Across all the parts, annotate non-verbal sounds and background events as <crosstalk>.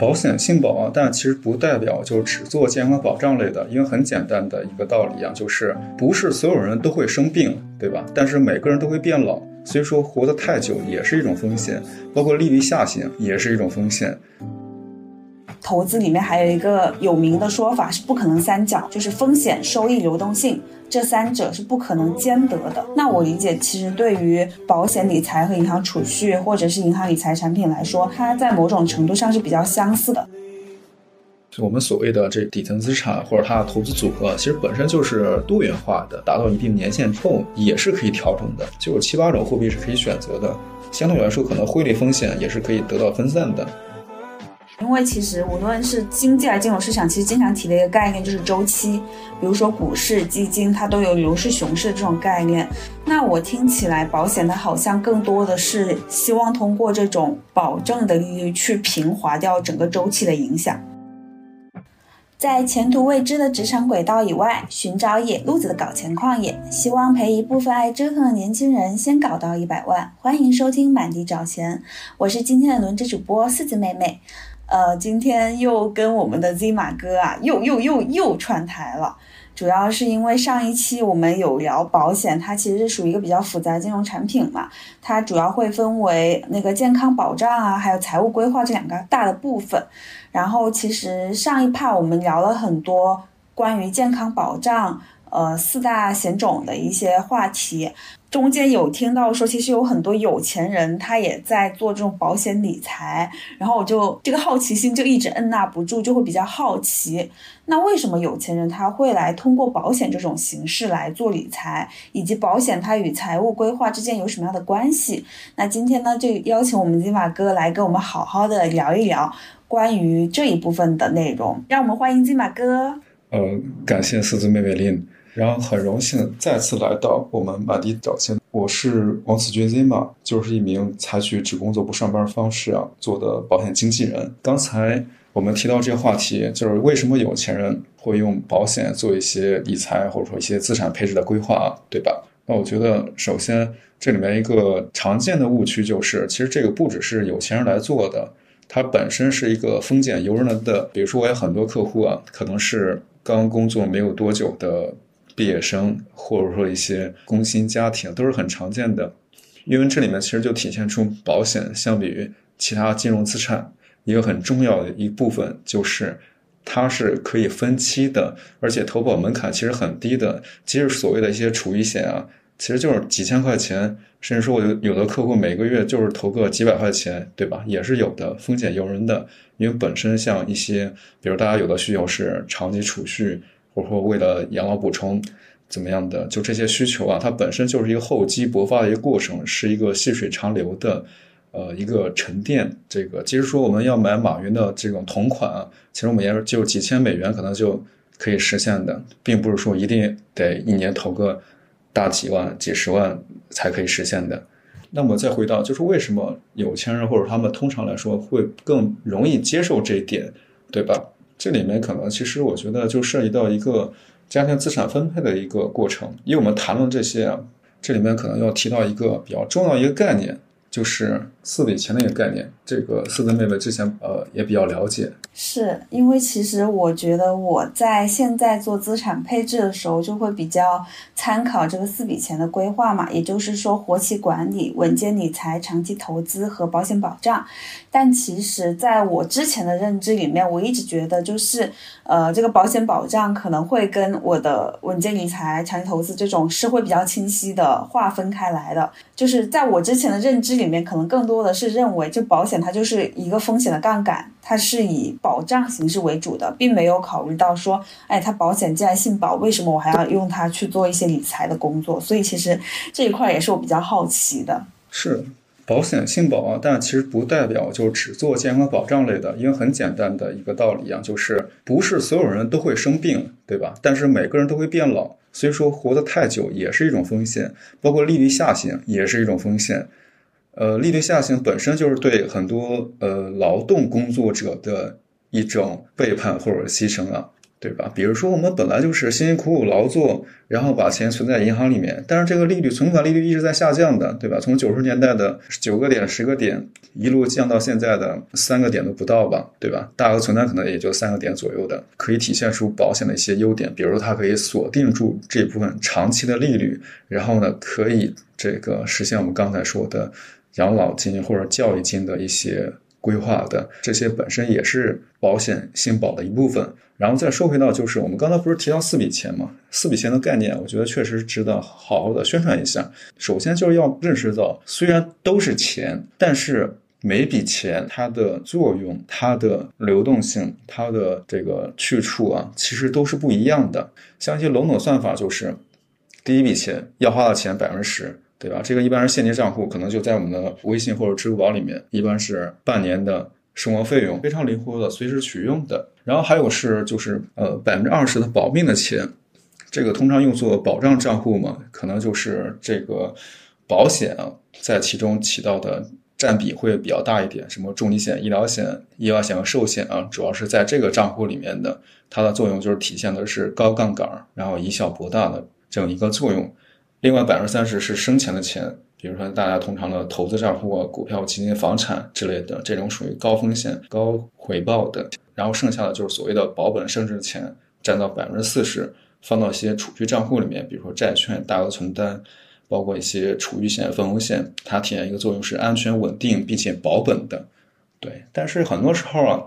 保险性保啊，但其实不代表就只做健康保障类的，因为很简单的一个道理啊，就是不是所有人都会生病，对吧？但是每个人都会变老，所以说活得太久也是一种风险，包括利率下行也是一种风险。投资里面还有一个有名的说法是不可能三角，就是风险、收益、流动性这三者是不可能兼得的。那我理解，其实对于保险理财和银行储蓄或者是银行理财产品来说，它在某种程度上是比较相似的。我们所谓的这底层资产或者它的投资组合，其实本身就是多元化的，达到一定年限之后也是可以调整的，就有七八种货币是可以选择的。相对来说，可能汇率风险也是可以得到分散的。因为其实无论是经济还是金融市场，其实经常提的一个概念就是周期。比如说股市、基金，它都有牛市、熊市这种概念。那我听起来，保险它好像更多的是希望通过这种保证的利率去平滑掉整个周期的影响。在前途未知的职场轨道以外，寻找野路子的搞钱矿野，希望陪一部分爱折腾的年轻人先搞到一百万。欢迎收听满地找钱，我是今天的轮值主播四子妹妹。呃，今天又跟我们的 Z 马哥啊，又又又又串台了。主要是因为上一期我们有聊保险，它其实是属于一个比较复杂金融产品嘛。它主要会分为那个健康保障啊，还有财务规划这两个大的部分。然后其实上一趴我们聊了很多关于健康保障。呃，四大险种的一些话题，中间有听到说，其实有很多有钱人他也在做这种保险理财，然后我就这个好奇心就一直按捺不住，就会比较好奇，那为什么有钱人他会来通过保险这种形式来做理财，以及保险它与财务规划之间有什么样的关系？那今天呢，就邀请我们金马哥来跟我们好好的聊一聊关于这一部分的内容，让我们欢迎金马哥。呃，感谢四字妹妹林。然后很荣幸再次来到我们满地找钱。我是王子君 Zima，就是一名采取只工作不上班方式啊做的保险经纪人。刚才我们提到这个话题，就是为什么有钱人会用保险做一些理财或者说一些资产配置的规划，对吧？那我觉得首先这里面一个常见的误区就是，其实这个不只是有钱人来做的，它本身是一个封建由人的。比如说我有很多客户啊，可能是刚工作没有多久的。毕业生或者说一些工薪家庭都是很常见的，因为这里面其实就体现出保险相比于其他金融资产一个很重要的一部分，就是它是可以分期的，而且投保门槛其实很低的。即使所谓的一些储蓄险啊，其实就是几千块钱，甚至说我有的客户每个月就是投个几百块钱，对吧？也是有的，风险由人的。因为本身像一些，比如大家有的需求是长期储蓄。或者说为了养老补充怎么样的，就这些需求啊，它本身就是一个厚积薄发的一个过程，是一个细水长流的，呃，一个沉淀。这个其实说我们要买马云的这种同款啊，其实我们也就几千美元可能就可以实现的，并不是说一定得一年投个大几万、几十万才可以实现的。那么再回到，就是为什么有钱人或者他们通常来说会更容易接受这一点，对吧？这里面可能其实我觉得就涉及到一个家庭资产分配的一个过程，因为我们谈论这些啊，这里面可能要提到一个比较重要一个概念，就是四笔钱的一个概念。这个四字妹妹之前呃也比较了解。是因为其实我觉得我在现在做资产配置的时候，就会比较参考这个四笔钱的规划嘛，也就是说活期管理、稳健理财、长期投资和保险保障。但其实在我之前的认知里面，我一直觉得就是，呃，这个保险保障可能会跟我的稳健理财、长期投资这种是会比较清晰的划分开来的。就是在我之前的认知里面，可能更多的是认为，就保险它就是一个风险的杠杆，它是以保障形式为主的，并没有考虑到说，哎，它保险既然信保，为什么我还要用它去做一些理财的工作？所以其实这一块也是我比较好奇的。是。保险性保啊，但其实不代表就只做健康保障类的，因为很简单的一个道理啊，就是不是所有人都会生病，对吧？但是每个人都会变老，所以说活得太久也是一种风险，包括利率下行也是一种风险。呃，利率下行本身就是对很多呃劳动工作者的一种背叛或者牺牲啊。对吧？比如说我们本来就是辛辛苦苦劳作，然后把钱存在银行里面，但是这个利率存款利率一直在下降的，对吧？从九十年代的九个点、十个点，一路降到现在的三个点都不到吧，对吧？大额存单可能也就三个点左右的，可以体现出保险的一些优点，比如它可以锁定住这部分长期的利率，然后呢，可以这个实现我们刚才说的养老金或者教育金的一些。规划的这些本身也是保险性保的一部分，然后再说回到就是我们刚才不是提到四笔钱吗？四笔钱的概念，我觉得确实值得好好的宣传一下。首先就是要认识到，虽然都是钱，但是每笔钱它的作用、它的流动性、它的这个去处啊，其实都是不一样的。像一些笼统算法，就是第一笔钱要花的钱百分之十。对吧？这个一般是现金账户，可能就在我们的微信或者支付宝里面，一般是半年的生活费用，非常灵活的，随时取用的。然后还有是就是呃百分之二十的保命的钱，这个通常用作保障账户嘛，可能就是这个保险啊在其中起到的占比会比较大一点，什么重疾险、医疗险、意外险和寿险啊，主要是在这个账户里面的，它的作用就是体现的是高杠杆，然后以小博大的这样一个作用。另外百分之三十是生钱的钱，比如说大家通常的投资账户啊、股票、基金、房产之类的，这种属于高风险高回报的。然后剩下的就是所谓的保本升值的钱，占到百分之四十，放到一些储蓄账户里面，比如说债券、大额存单，包括一些储蓄险、分红险，它体现一个作用是安全稳定并且保本的。对，但是很多时候啊，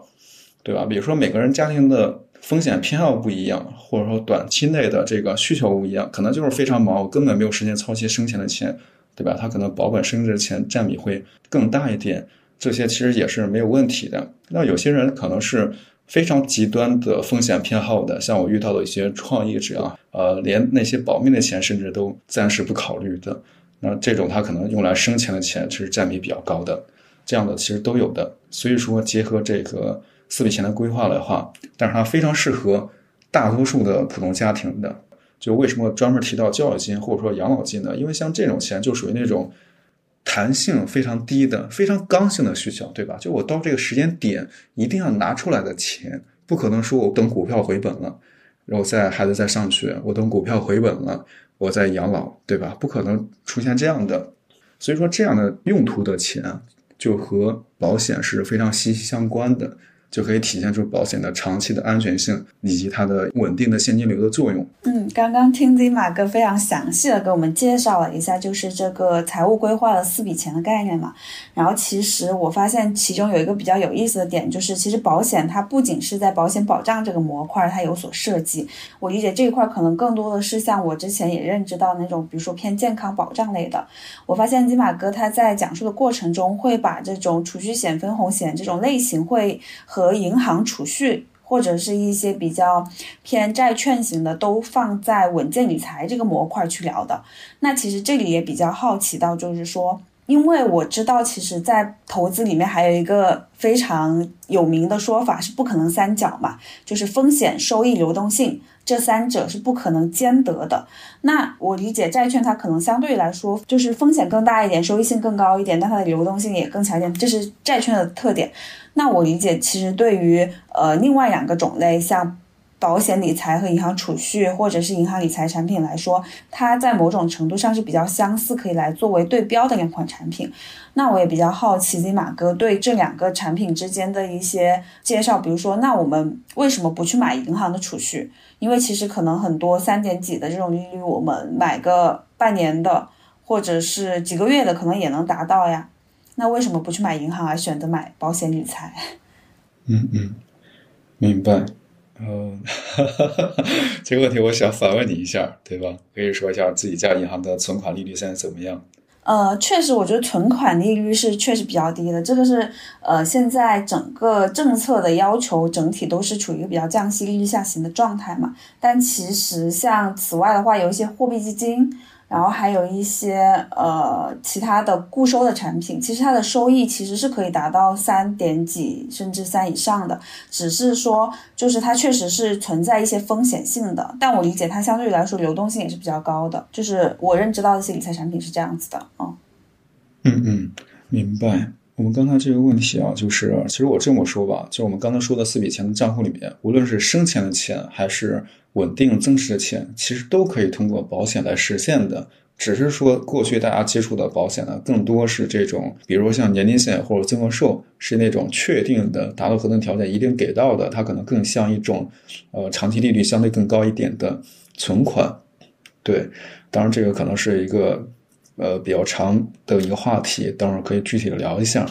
对吧？比如说每个人家庭的。风险偏好不一样，或者说短期内的这个需求不一样，可能就是非常忙，我根本没有时间操心生钱的钱，对吧？他可能保本升值的钱占比会更大一点，这些其实也是没有问题的。那有些人可能是非常极端的风险偏好的，像我遇到的一些创业者啊，呃，连那些保命的钱甚至都暂时不考虑的，那这种他可能用来生钱的钱其实占比比较高的，这样的其实都有的。所以说，结合这个。四笔钱的规划的话，但是它非常适合大多数的普通家庭的。就为什么专门提到教育金或者说养老金呢？因为像这种钱就属于那种弹性非常低的、非常刚性的需求，对吧？就我到这个时间点一定要拿出来的钱，不可能说我等股票回本了，然后在孩子在上学，我等股票回本了，我在养老，对吧？不可能出现这样的。所以说，这样的用途的钱就和保险是非常息息相关的。就可以体现出保险的长期的安全性以及它的稳定的现金流的作用。嗯，刚刚听金马哥非常详细的给我们介绍了一下，就是这个财务规划的四笔钱的概念嘛。然后其实我发现其中有一个比较有意思的点，就是其实保险它不仅是在保险保障这个模块它有所设计，我理解这一块可能更多的是像我之前也认知到那种，比如说偏健康保障类的。我发现金马哥他在讲述的过程中会把这种储蓄险、分红险这种类型会和和银行储蓄或者是一些比较偏债券型的，都放在稳健理财这个模块去聊的。那其实这里也比较好奇到，就是说，因为我知道，其实，在投资里面还有一个非常有名的说法是不可能三角嘛，就是风险、收益、流动性。这三者是不可能兼得的。那我理解债券它可能相对来说就是风险更大一点，收益性更高一点，但它的流动性也更强一点，这是债券的特点。那我理解，其实对于呃另外两个种类，像。保险理财和银行储蓄，或者是银行理财产品来说，它在某种程度上是比较相似，可以来作为对标的两款产品。那我也比较好奇，金马哥对这两个产品之间的一些介绍，比如说，那我们为什么不去买银行的储蓄？因为其实可能很多三点几的这种利率，我们买个半年的，或者是几个月的，可能也能达到呀。那为什么不去买银行，而选择买保险理财？<laughs> 嗯嗯，明白。嗯，<laughs> 这个问题我想反问你一下，对吧？可以说一下自己家银行的存款利率现在怎么样？呃，确实，我觉得存款利率是确实比较低的。这个是呃，现在整个政策的要求整体都是处于一个比较降息、利率下行的状态嘛。但其实像此外的话，有一些货币基金。然后还有一些呃其他的固收的产品，其实它的收益其实是可以达到三点几甚至三以上的，只是说就是它确实是存在一些风险性的，但我理解它相对来说流动性也是比较高的，就是我认知到的一些理财产品是这样子的，啊嗯嗯，明白。我们刚才这个问题啊，就是其实我这么说吧，就我们刚才说的四笔钱的账户里面，无论是生钱的钱还是稳定增值的钱，其实都可以通过保险来实现的。只是说过去大家接触的保险呢，更多是这种，比如像年金险或者增额寿，是那种确定的达到合同条件一定给到的，它可能更像一种，呃，长期利率相对更高一点的存款。对，当然这个可能是一个。呃，比较长的一个话题，等会儿可以具体的聊一下。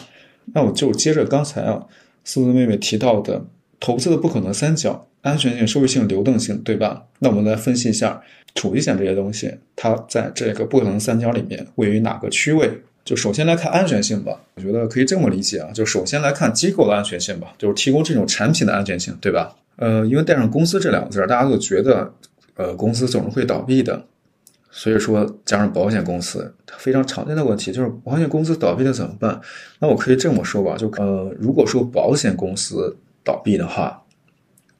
那我就接着刚才啊，思思妹妹提到的投资的不可能三角：安全性、收益性、流动性，对吧？那我们来分析一下储蓄险这些东西，它在这个不可能三角里面位于哪个区位？就首先来看安全性吧，我觉得可以这么理解啊，就首先来看机构的安全性吧，就是提供这种产品的安全性，对吧？呃，因为带上公司这两个字，大家都觉得，呃，公司总是会倒闭的。所以说，加上保险公司，它非常常见的问题就是保险公司倒闭了怎么办？那我可以这么说吧，就呃，如果说保险公司倒闭的话，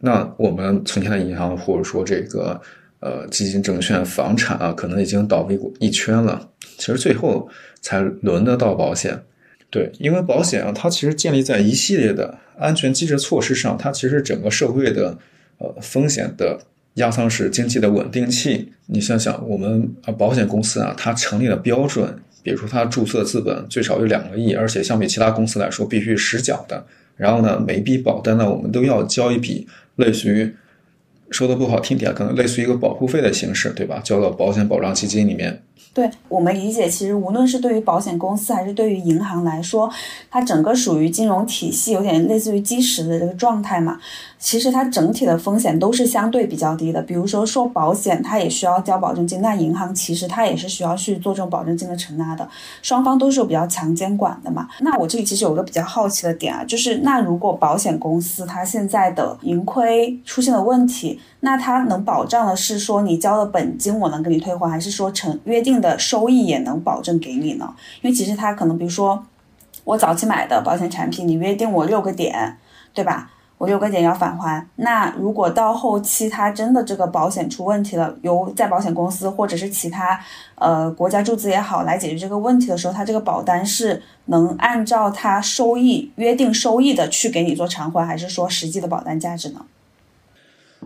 那我们存钱的银行或者说这个呃基金、证券、房产啊，可能已经倒闭过一圈了。其实最后才轮得到保险。对，因为保险啊，它其实建立在一系列的安全机制措施上，它其实整个社会的呃风险的。压舱石经济的稳定器，你想想，我们啊保险公司啊，它成立的标准，比如说它注册资本最少有两个亿，而且相比其他公司来说必须实缴的。然后呢，每一笔保单呢，我们都要交一笔类似于，说的不好听点，可能类似于一个保护费的形式，对吧？交到保险保障基金里面。对我们理解，其实无论是对于保险公司还是对于银行来说，它整个属于金融体系有点类似于基石的这个状态嘛。其实它整体的风险都是相对比较低的。比如说说保险，它也需要交保证金，那银行其实它也是需要去做这种保证金的承纳的。双方都是有比较强监管的嘛。那我这里其实有个比较好奇的点啊，就是那如果保险公司它现在的盈亏出现了问题，那它能保障的是说你交的本金我能给你退还，还是说成约定？的收益也能保证给你呢，因为其实它可能，比如说我早期买的保险产品，你约定我六个点，对吧？我六个点要返还。那如果到后期它真的这个保险出问题了，由在保险公司或者是其他呃国家注资也好来解决这个问题的时候，它这个保单是能按照它收益约定收益的去给你做偿还，还是说实际的保单价值呢？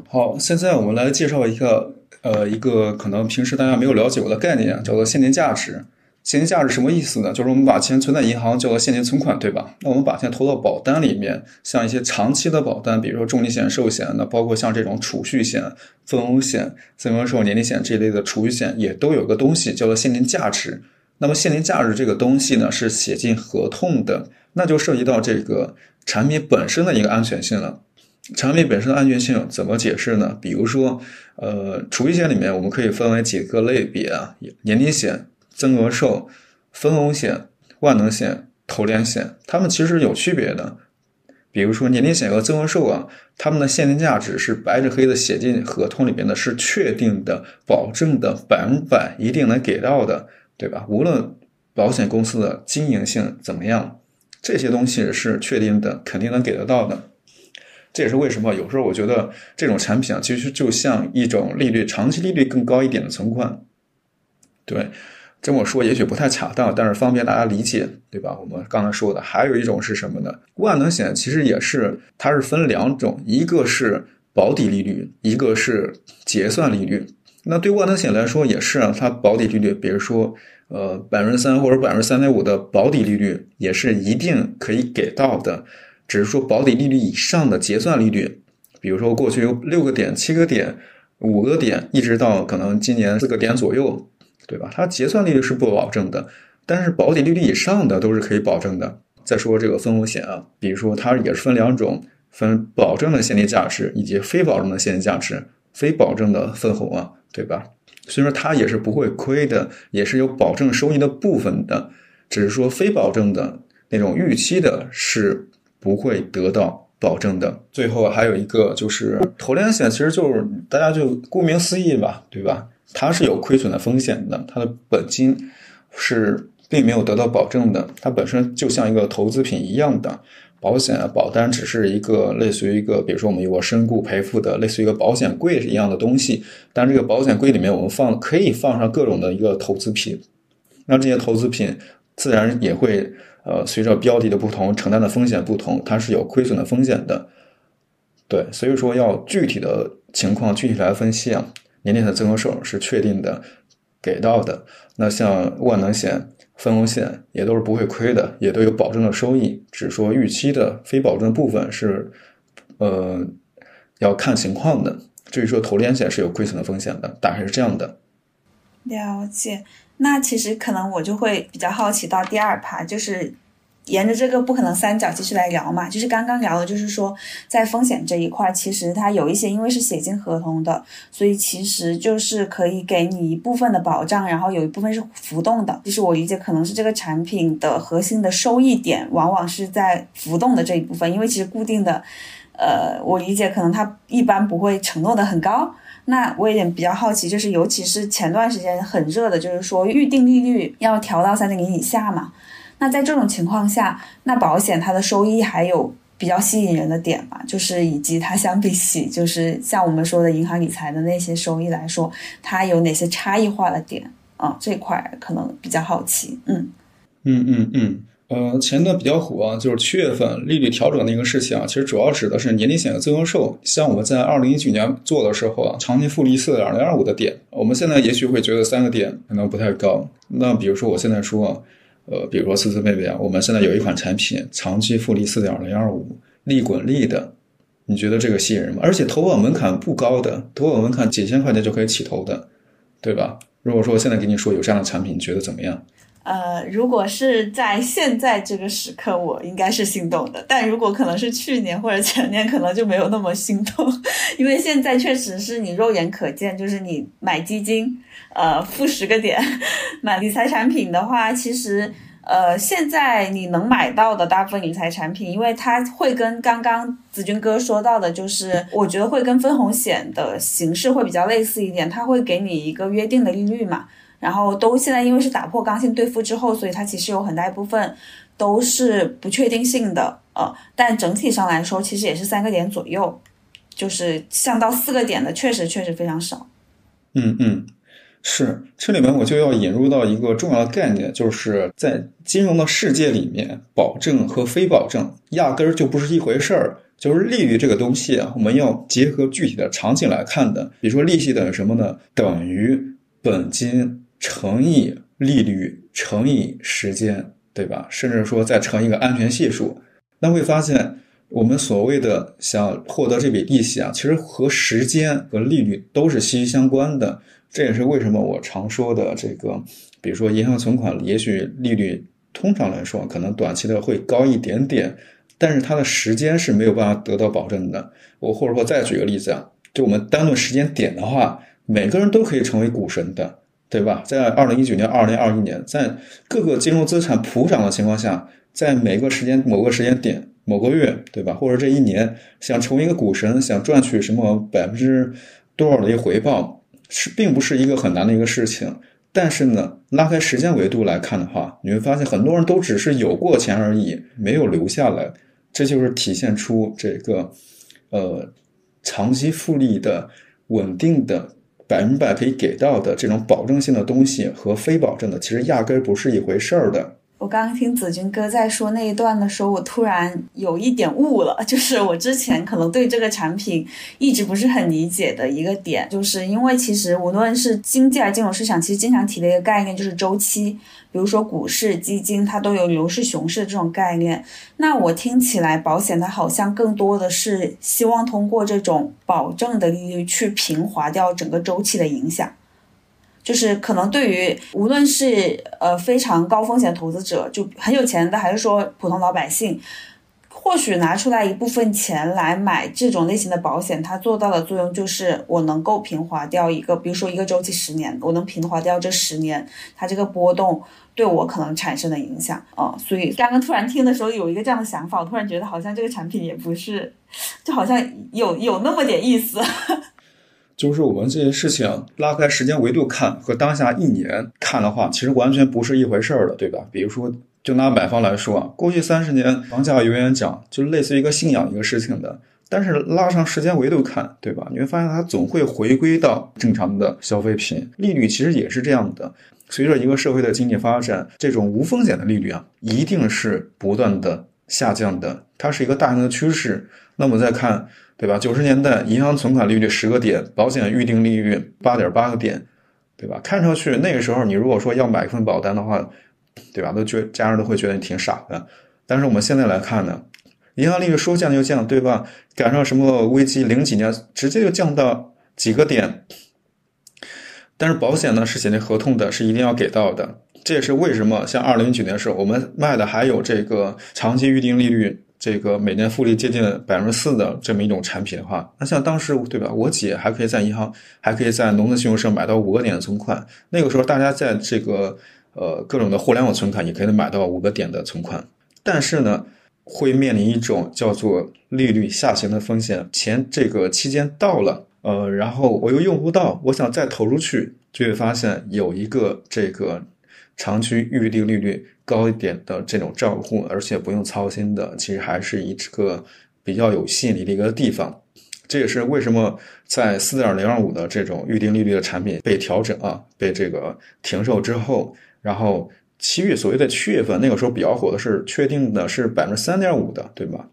好，现在我们来介绍一个。呃，一个可能平时大家没有了解过的概念，叫做现金价值。现金价值什么意思呢？就是我们把钱存在银行叫做现金存款，对吧？那我们把钱投到保单里面，像一些长期的保单，比如说重疾险、寿险，那包括像这种储蓄险、分红险、增额寿、年金险这一类的储蓄险，也都有个东西叫做现金价值。那么现金价值这个东西呢，是写进合同的，那就涉及到这个产品本身的一个安全性了。产品本身的安全性怎么解释呢？比如说，呃，储蓄险里面我们可以分为几个类别啊，年金险、增额寿、分红险、万能险、投连险，它们其实有区别的。比如说年金险和增额寿啊，它们的现金价值是白纸黑字写进合同里面的，是确定的、保证的、百分百一定能给到的，对吧？无论保险公司的经营性怎么样，这些东西是确定的，肯定能给得到的。这也是为什么有时候我觉得这种产品啊，其实就像一种利率长期利率更高一点的存款。对，这么说也许不太恰当，但是方便大家理解，对吧？我们刚才说的还有一种是什么呢？万能险其实也是，它是分两种，一个是保底利率，一个是结算利率。那对万能险来说也是啊，它保底利率，比如说呃百分之三或者百分之三点五的保底利率，也是一定可以给到的。只是说保底利率以上的结算利率，比如说过去有六个点、七个点、五个点，一直到可能今年四个点左右，对吧？它结算利率是不保证的，但是保底利率以上的都是可以保证的。再说这个分红险啊，比如说它也是分两种，分保证的现金价值以及非保证的现金价值。非保证的分红啊，对吧？所以说它也是不会亏的，也是有保证收益的部分的，只是说非保证的那种预期的是。不会得到保证的。最后还有一个就是投连险，其实就是大家就顾名思义吧，对吧？它是有亏损的风险的，它的本金是并没有得到保证的，它本身就像一个投资品一样的。保险保单只是一个类似于一个，比如说我们有个身故赔付的，类似于一个保险柜一样的东西。但这个保险柜里面我们放可以放上各种的一个投资品，那这些投资品自然也会。呃，随着标的的不同，承担的风险不同，它是有亏损的风险的。对，所以说要具体的情况具体来分析啊。年内的增额收入是确定的，给到的。那像万能险、分红险也都是不会亏的，也都有保证的收益。只说预期的非保证部分是，呃，要看情况的。至于说投连险是有亏损的风险的，大概是这样的。了解。那其实可能我就会比较好奇到第二趴，就是。沿着这个不可能三角继续来聊嘛，就是刚刚聊的，就是说在风险这一块，其实它有一些因为是写进合同的，所以其实就是可以给你一部分的保障，然后有一部分是浮动的。其实我理解可能是这个产品的核心的收益点往往是在浮动的这一部分，因为其实固定的，呃，我理解可能它一般不会承诺的很高。那我有点比较好奇，就是尤其是前段时间很热的，就是说预定利率要调到三点零以下嘛。那在这种情况下，那保险它的收益还有比较吸引人的点嘛？就是以及它相比起就是像我们说的银行理财的那些收益来说，它有哪些差异化的点啊？这块可能比较好奇。嗯嗯嗯嗯，呃，前段比较火啊就是七月份利率调整的一个事情啊，其实主要指的是年龄险的增额寿。像我们在二零一九年做的时候啊，长期复利四点零二五的点，我们现在也许会觉得三个点可能不太高。那比如说我现在说。呃，比如说思思妹妹啊，我们现在有一款产品，长期复利四点零二五，利滚利的，你觉得这个吸引人吗？而且投保门槛不高的，投保门槛几千块钱就可以起投的，对吧？如果说我现在给你说有这样的产品，你觉得怎么样？呃，如果是在现在这个时刻，我应该是心动的。但如果可能是去年或者前年，可能就没有那么心动，<laughs> 因为现在确实是你肉眼可见，就是你买基金。呃，负十个点买理财产品的话，其实呃，现在你能买到的大部分理财产品，因为它会跟刚刚子君哥说到的，就是我觉得会跟分红险的形式会比较类似一点，它会给你一个约定的利率嘛。然后都现在因为是打破刚性兑付之后，所以它其实有很大一部分都是不确定性的，呃，但整体上来说，其实也是三个点左右，就是像到四个点的，确实确实非常少。嗯嗯。是，这里面我就要引入到一个重要的概念，就是在金融的世界里面，保证和非保证压根儿就不是一回事儿。就是利率这个东西啊，我们要结合具体的场景来看的。比如说，利息等于什么呢？等于本金乘以利率乘以时间，对吧？甚至说再乘一个安全系数。那会发现，我们所谓的想获得这笔利息啊，其实和时间和利率都是息息相关的。这也是为什么我常说的这个，比如说银行存款，也许利率通常来说可能短期的会高一点点，但是它的时间是没有办法得到保证的。我或者说再举个例子啊，就我们单论时间点的话，每个人都可以成为股神的，对吧？在二零一九年、二零二一年，在各个金融资产普涨的情况下，在每个时间、某个时间点、某个月，对吧？或者这一年想成为一个股神，想赚取什么百分之多少的一个回报？是，并不是一个很难的一个事情，但是呢，拉开时间维度来看的话，你会发现很多人都只是有过钱而已，没有留下来，这就是体现出这个，呃，长期复利的稳定的百分百可以给到的这种保证性的东西和非保证的，其实压根儿不是一回事儿的。我刚刚听子君哥在说那一段的时候，我突然有一点悟了，<laughs> 就是我之前可能对这个产品一直不是很理解的一个点，就是因为其实无论是经济还是金融市场，其实经常提的一个概念就是周期，比如说股市、基金，它都有牛市、熊市这种概念。那我听起来，保险它好像更多的是希望通过这种保证的利率去平滑掉整个周期的影响。就是可能对于无论是呃非常高风险投资者，就很有钱的，还是说普通老百姓，或许拿出来一部分钱来买这种类型的保险，它做到的作用就是我能够平滑掉一个，比如说一个周期十年，我能平滑掉这十年它这个波动对我可能产生的影响啊。所以刚刚突然听的时候有一个这样的想法，我突然觉得好像这个产品也不是，就好像有有那么点意思。就是我们这些事情拉开时间维度看和当下一年看的话，其实完全不是一回事儿的，对吧？比如说，就拿买方来说，过去三十年房价永远涨，就类似于一个信仰一个事情的。但是拉长时间维度看，对吧？你会发现它总会回归到正常的消费品。利率其实也是这样的，随着一个社会的经济发展，这种无风险的利率啊，一定是不断的下降的，它是一个大型的趋势。那么再看，对吧？九十年代银行存款利率十个点，保险预定利率八点八个点，对吧？看上去那个时候你如果说要买一份保单的话，对吧？都觉家人都会觉得你挺傻的。但是我们现在来看呢？银行利率说降就降，对吧？赶上什么危机，零几年直接就降到几个点。但是保险呢是写进合同的，是一定要给到的。这也是为什么像二零一九年的时候，我们卖的还有这个长期预定利率，这个每年复利接近百分之四的这么一种产品的话，那像当时对吧？我姐还可以在银行，还可以在农村信用社买到五个点的存款。那个时候大家在这个呃各种的互联网存款也可以买到五个点的存款，但是呢。会面临一种叫做利率下行的风险，钱这个期间到了，呃，然后我又用不到，我想再投出去，就会发现有一个这个长期预定利率高一点的这种账户，而且不用操心的，其实还是一个比较有吸引力的一个地方。这也是为什么在四点零二五的这种预定利率的产品被调整啊，被这个停售之后，然后。七月所谓的七月份，那个时候比较火的是确定的是百分之三点五的，对吧？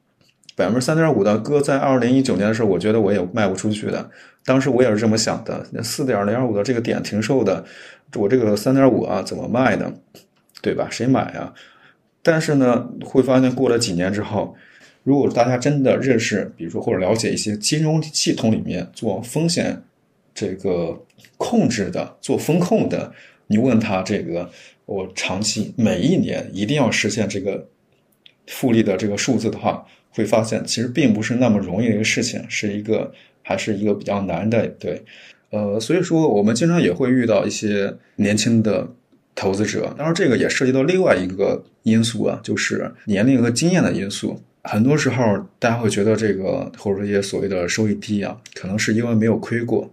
百分之三点五的搁在二零一九年的时候，我觉得我也卖不出去的。当时我也是这么想的，那四点零二五的这个点停售的，我这个三点五啊怎么卖的？对吧？谁买啊？但是呢，会发现过了几年之后，如果大家真的认识，比如说或者了解一些金融系统里面做风险这个控制的、做风控的，你问他这个。我长期每一年一定要实现这个复利的这个数字的话，会发现其实并不是那么容易的一个事情，是一个还是一个比较难的。对，呃，所以说我们经常也会遇到一些年轻的投资者，当然这个也涉及到另外一个因素啊，就是年龄和经验的因素。很多时候大家会觉得这个或者说一些所谓的收益低啊，可能是因为没有亏过。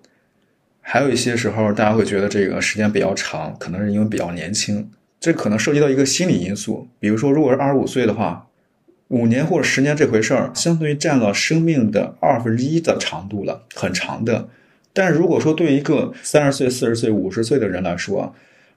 还有一些时候，大家会觉得这个时间比较长，可能是因为比较年轻，这可能涉及到一个心理因素。比如说，如果是二十五岁的话，五年或者十年这回事儿，相当于占了生命的二分之一的长度了，很长的。但是如果说对一个三十岁、四十岁、五十岁的人来说啊，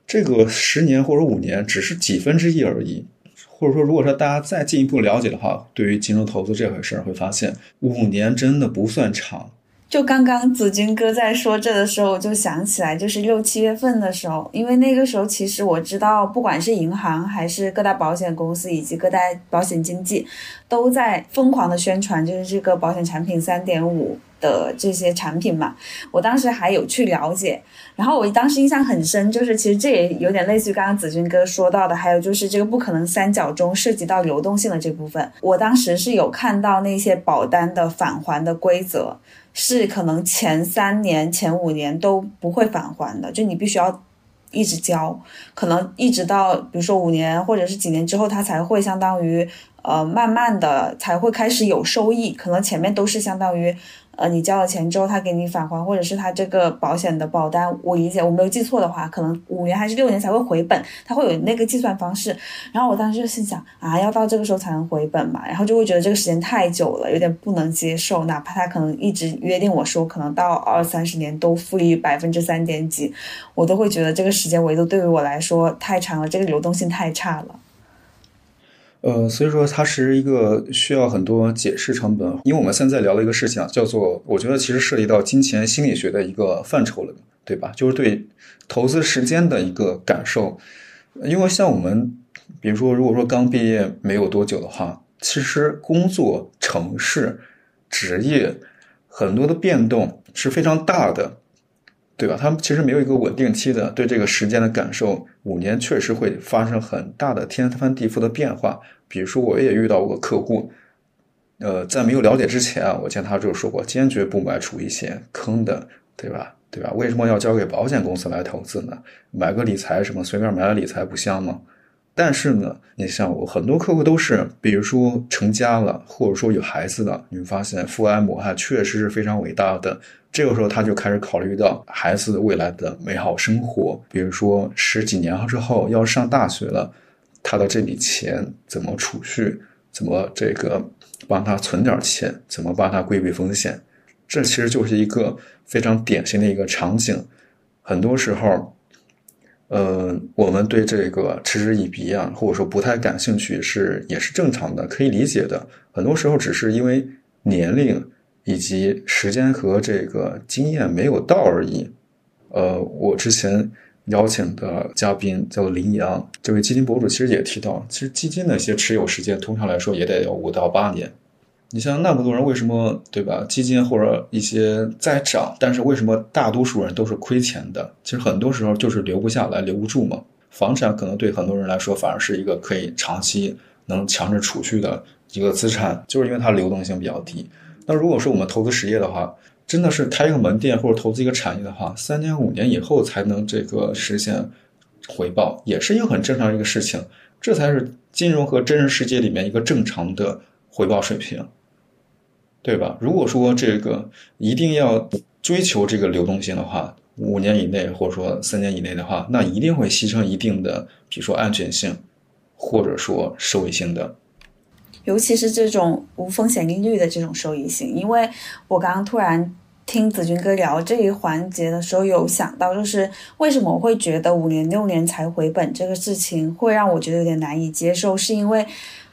这个十年或者五年只是几分之一而已。或者说，如果说大家再进一步了解的话，对于金融投资这回事儿，会发现五年真的不算长。就刚刚子君哥在说这的时候，我就想起来，就是六七月份的时候，因为那个时候其实我知道，不管是银行还是各大保险公司以及各大保险经纪，都在疯狂的宣传，就是这个保险产品三点五的这些产品嘛。我当时还有去了解，然后我当时印象很深，就是其实这也有点类似于刚刚子君哥说到的，还有就是这个不可能三角中涉及到流动性的这部分，我当时是有看到那些保单的返还的规则。是可能前三年、前五年都不会返还的，就你必须要一直交，可能一直到比如说五年或者是几年之后，它才会相当于呃慢慢的才会开始有收益，可能前面都是相当于。呃，你交了钱之后，他给你返还，或者是他这个保险的保单，我理解我没有记错的话，可能五年还是六年才会回本，他会有那个计算方式。然后我当时就心想啊，要到这个时候才能回本嘛，然后就会觉得这个时间太久了，有点不能接受。哪怕他可能一直约定我说，可能到二三十年都复利百分之三点几，我都会觉得这个时间维度对于我来说太长了，这个流动性太差了。呃，所以说它是一个需要很多解释成本，因为我们现在聊的一个事情啊，叫做我觉得其实涉及到金钱心理学的一个范畴了，对吧？就是对投资时间的一个感受。因为像我们，比如说如果说刚毕业没有多久的话，其实工作、城市、职业很多的变动是非常大的。对吧？他们其实没有一个稳定期的对这个时间的感受，五年确实会发生很大的天翻地覆的变化。比如说，我也遇到过客户，呃，在没有了解之前啊，我见他就说过，坚决不买储一险坑的，对吧？对吧？为什么要交给保险公司来投资呢？买个理财什么，随便买个理财不香吗？但是呢，你像我很多客户都是，比如说成家了，或者说有孩子的，你会发现父爱母爱确实是非常伟大的。这个时候他就开始考虑到孩子未来的美好生活，比如说十几年之后要上大学了，他的这笔钱怎么储蓄，怎么这个帮他存点钱，怎么帮他规避风险。这其实就是一个非常典型的一个场景。很多时候，呃，我们对这个嗤之以鼻啊，或者说不太感兴趣，是也是正常的，可以理解的。很多时候只是因为年龄以及时间和这个经验没有到而已。呃，我之前邀请的嘉宾叫林阳，这位基金博主，其实也提到，其实基金的一些持有时间，通常来说也得有五到八年。你像那么多人，为什么对吧？基金或者一些在涨，但是为什么大多数人都是亏钱的？其实很多时候就是留不下来，留不住嘛。房产可能对很多人来说，反而是一个可以长期能强制储蓄的一个资产，就是因为它流动性比较低。那如果说我们投资实业的话，真的是开一个门店或者投资一个产业的话，三年五年以后才能这个实现回报，也是一个很正常的一个事情。这才是金融和真实世界里面一个正常的回报水平。对吧？如果说这个一定要追求这个流动性的话，五年以内或者说三年以内的话，那一定会牺牲一定的，比如说安全性，或者说收益性的。尤其是这种无风险利率的这种收益性，因为我刚刚突然听子君哥聊这一环节的时候，有想到就是为什么我会觉得五年六年才回本这个事情会让我觉得有点难以接受，是因为。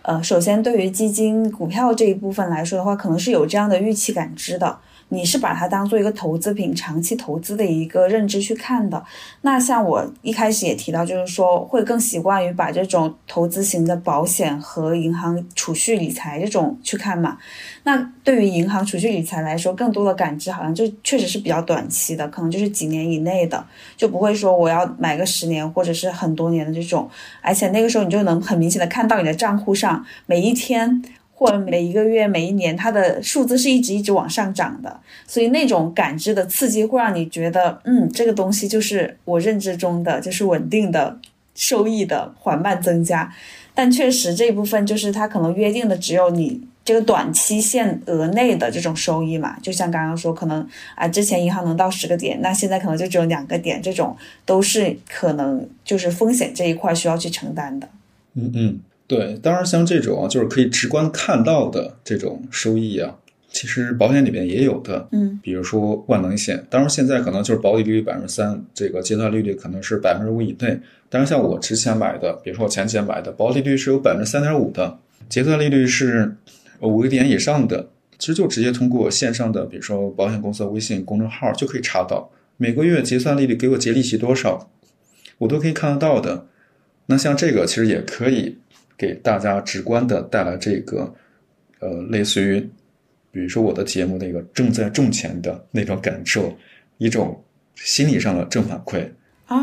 呃，首先对于基金、股票这一部分来说的话，可能是有这样的预期感知的。你是把它当做一个投资品、长期投资的一个认知去看的。那像我一开始也提到，就是说会更习惯于把这种投资型的保险和银行储蓄理财这种去看嘛。那对于银行储蓄理财来说，更多的感知好像就确实是比较短期的，可能就是几年以内的，就不会说我要买个十年或者是很多年的这种。而且那个时候你就能很明显的看到你的账户上每一天。或者每一个月、每一年，它的数字是一直一直往上涨的，所以那种感知的刺激会让你觉得，嗯，这个东西就是我认知中的，就是稳定的收益的缓慢增加。但确实这一部分就是它可能约定的只有你这个短期限额内的这种收益嘛，就像刚刚说，可能啊之前银行能到十个点，那现在可能就只有两个点，这种都是可能就是风险这一块需要去承担的。嗯嗯。对，当然像这种啊，就是可以直观看到的这种收益啊，其实保险里面也有的。嗯，比如说万能险，当然现在可能就是保底利率百分之三，这个结算利率可能是百分之五以内。但是像我之前买的，比如说我前几年买的，保底率是有百分之三点五的，结算利率是五个点以上的，其实就直接通过线上的，比如说保险公司的微信公众号就可以查到，每个月结算利率给我结利息多少，我都可以看得到的。那像这个其实也可以。给大家直观的带来这个，呃，类似于，比如说我的节目那个正在挣钱的那种感受，一种心理上的正反馈啊，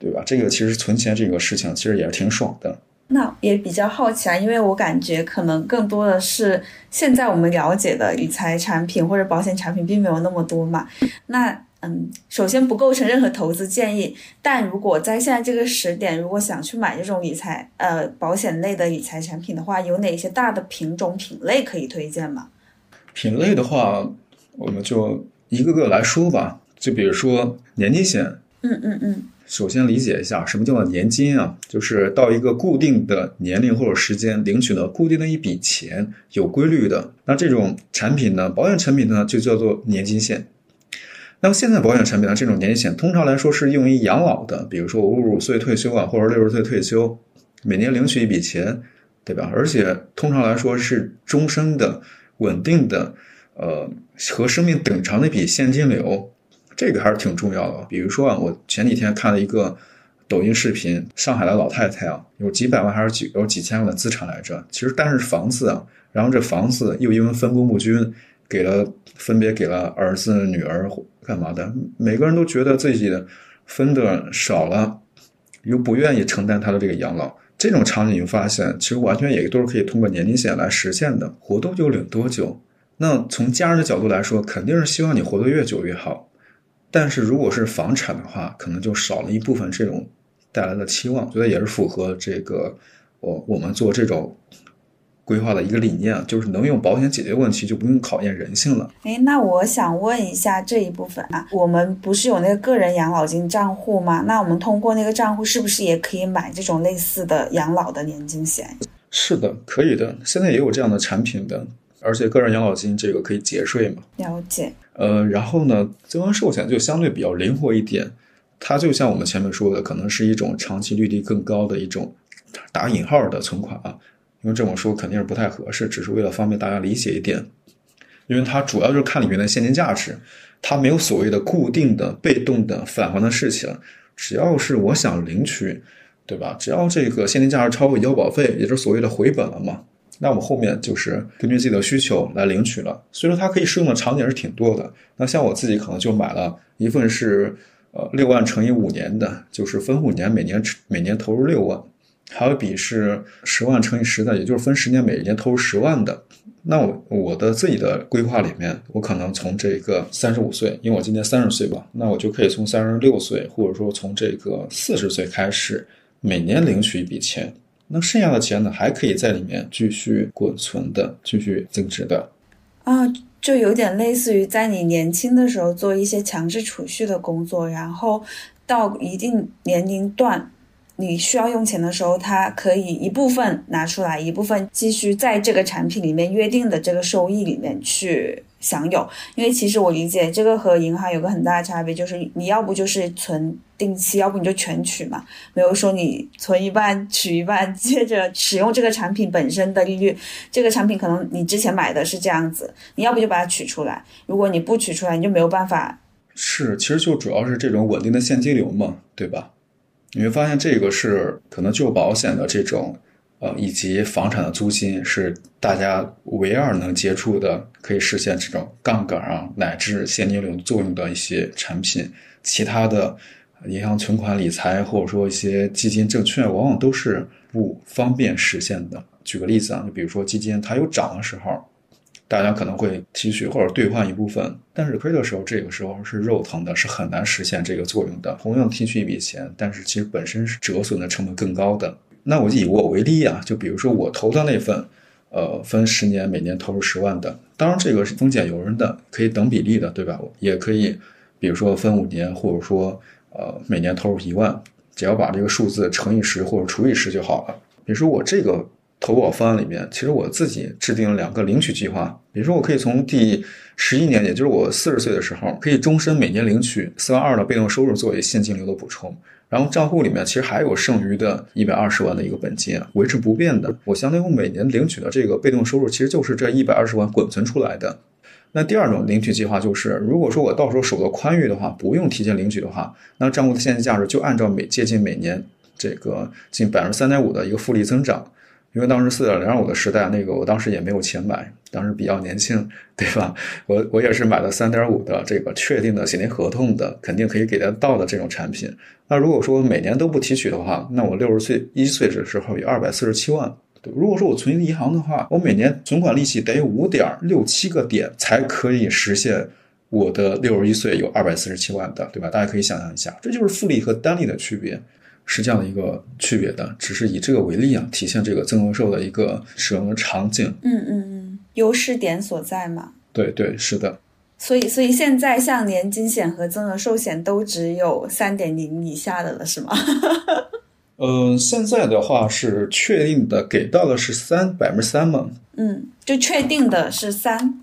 对吧？这个其实存钱这个事情其实也是挺爽的。那也比较好奇啊，因为我感觉可能更多的是现在我们了解的理财产品或者保险产品并没有那么多嘛，那。嗯，首先不构成任何投资建议，但如果在现在这个时点，如果想去买这种理财呃保险类的理财产品的话，有哪些大的品种品类可以推荐吗？品类的话，我们就一个个来说吧。就比如说年金险，嗯嗯嗯。首先理解一下什么叫做年金啊，就是到一个固定的年龄或者时间领取的固定的一笔钱，有规律的。那这种产品呢，保险产品呢，就叫做年金险。那么现在保险产品呢，这种年金险通常来说是用于养老的，比如说五十五岁退休啊，或者六十岁退休，每年领取一笔钱，对吧？而且通常来说是终身的、稳定的，呃，和生命等长的一笔现金流，这个还是挺重要的。比如说啊，我前几天看了一个抖音视频，上海的老太太啊，有几百万还是几有几千万的资产来着，其实但是房子啊，然后这房子又因为分工不均，给了分别给了儿子、女儿。干嘛的？每个人都觉得自己分的少了，又不愿意承担他的这个养老。这种场景，你发现其实完全也都是可以通过年金险来实现的。活多久领多久。那从家人的角度来说，肯定是希望你活得越久越好。但是如果是房产的话，可能就少了一部分这种带来的期望。觉得也是符合这个我我们做这种。规划的一个理念就是能用保险解决问题，就不用考验人性了。哎，那我想问一下这一部分啊，我们不是有那个个人养老金账户吗？那我们通过那个账户，是不是也可以买这种类似的养老的年金险？是的，可以的，现在也有这样的产品的，而且个人养老金这个可以节税嘛。了解。呃，然后呢，增额寿险就相对比较灵活一点，它就像我们前面说的，可能是一种长期利率更高的一种打引号的存款啊，因为这么说肯定是不太合适，只是为了方便大家理解一点，因为它主要就是看里面的现金价值，它没有所谓的固定的、被动的返还的事情，只要是我想领取。对吧？只要这个现金价值超过医保费，也就是所谓的回本了嘛，那我们后面就是根据自己的需求来领取了。所以说它可以适用的场景是挺多的。那像我自己可能就买了一份是呃六万乘以五年的，就是分五年，每年每年投入六万；还有一笔是十万乘以十的，也就是分十年，每年投入十万的。那我我的自己的规划里面，我可能从这个三十五岁，因为我今年三十岁吧，那我就可以从三十六岁，或者说从这个四十岁开始。每年领取一笔钱，那剩下的钱呢，还可以在里面继续滚存的，继续增值的。啊，就有点类似于在你年轻的时候做一些强制储蓄的工作，然后到一定年龄段，你需要用钱的时候，它可以一部分拿出来，一部分继续在这个产品里面约定的这个收益里面去。享有，因为其实我理解这个和银行有个很大的差别，就是你要不就是存定期，要不你就全取嘛。没有说你存一半取一半，接着使用这个产品本身的利率。这个产品可能你之前买的是这样子，你要不就把它取出来。如果你不取出来，你就没有办法。是，其实就主要是这种稳定的现金流嘛，对吧？你会发现这个是可能就保险的这种。呃，以及房产的租金是大家唯二能接触的，可以实现这种杠杆啊，乃至现金流作用的一些产品。其他的银行存款理财，或者说一些基金证券，往往都是不方便实现的。举个例子啊，就比如说基金，它有涨的时候，大家可能会提取或者兑换一部分；但是亏的时候，这个时候是肉疼的，是很难实现这个作用的。同样提取一笔钱，但是其实本身是折损的成本更高的。那我就以我为例啊，就比如说我投的那份，呃，分十年，每年投入十万的，当然这个是风险由人的，可以等比例的，对吧？也可以，比如说分五年，或者说呃，每年投入一万，只要把这个数字乘以十或者除以十就好了。比如说我这个投保方案里面，其实我自己制定了两个领取计划，比如说我可以从第十一年，也就是我四十岁的时候，可以终身每年领取四万二的被动收入作为现金流的补充。然后账户里面其实还有剩余的一百二十万的一个本金，维持不变的。我相当于我每年领取的这个被动收入，其实就是这一百二十万滚存出来的。那第二种领取计划就是，如果说我到时候手头宽裕的话，不用提前领取的话，那账户的现金价值就按照每接近每年这个近百分之三点五的一个复利增长。因为当时四点零五的时代，那个我当时也没有钱买，当时比较年轻，对吧？我我也是买了三点五的这个确定的写定合同的，肯定可以给得到的这种产品。那如果说每年都不提取的话，那我六十岁一岁的时候有二百四十七万。如果说我存银行的话，我每年存款利息得有五点六七个点才可以实现我的六十一岁有二百四十七万的，对吧？大家可以想象一下，这就是复利和单利的区别。是这样的一个区别的，只是以这个为例啊，体现这个增额寿的一个使用的场景。嗯嗯嗯，优势点所在嘛？对对，是的。所以所以现在像年金险和增额寿险都只有三点零以下的了，是吗？<laughs> 呃，现在的话是确定的，给到的是三百分之三吗？嗯，就确定的是三。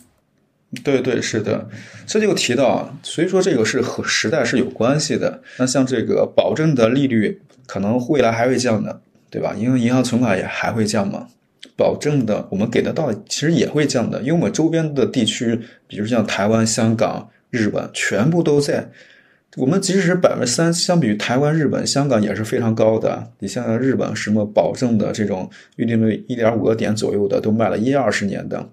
对对是的，这就提到啊，所以说这个是和时代是有关系的。那像这个保证的利率。可能未来还会降的，对吧？因为银行存款也还会降嘛。保证的，我们给得到其实也会降的，因为我们周边的地区，比如像台湾、香港、日本，全部都在。我们即使是百分之三，相比于台湾、日本、香港也是非常高的。你像日本什么保证的这种预定率一点五个点左右的，都卖了一二十年的。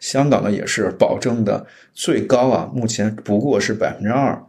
香港呢也是保证的最高啊，目前不过是百分之二，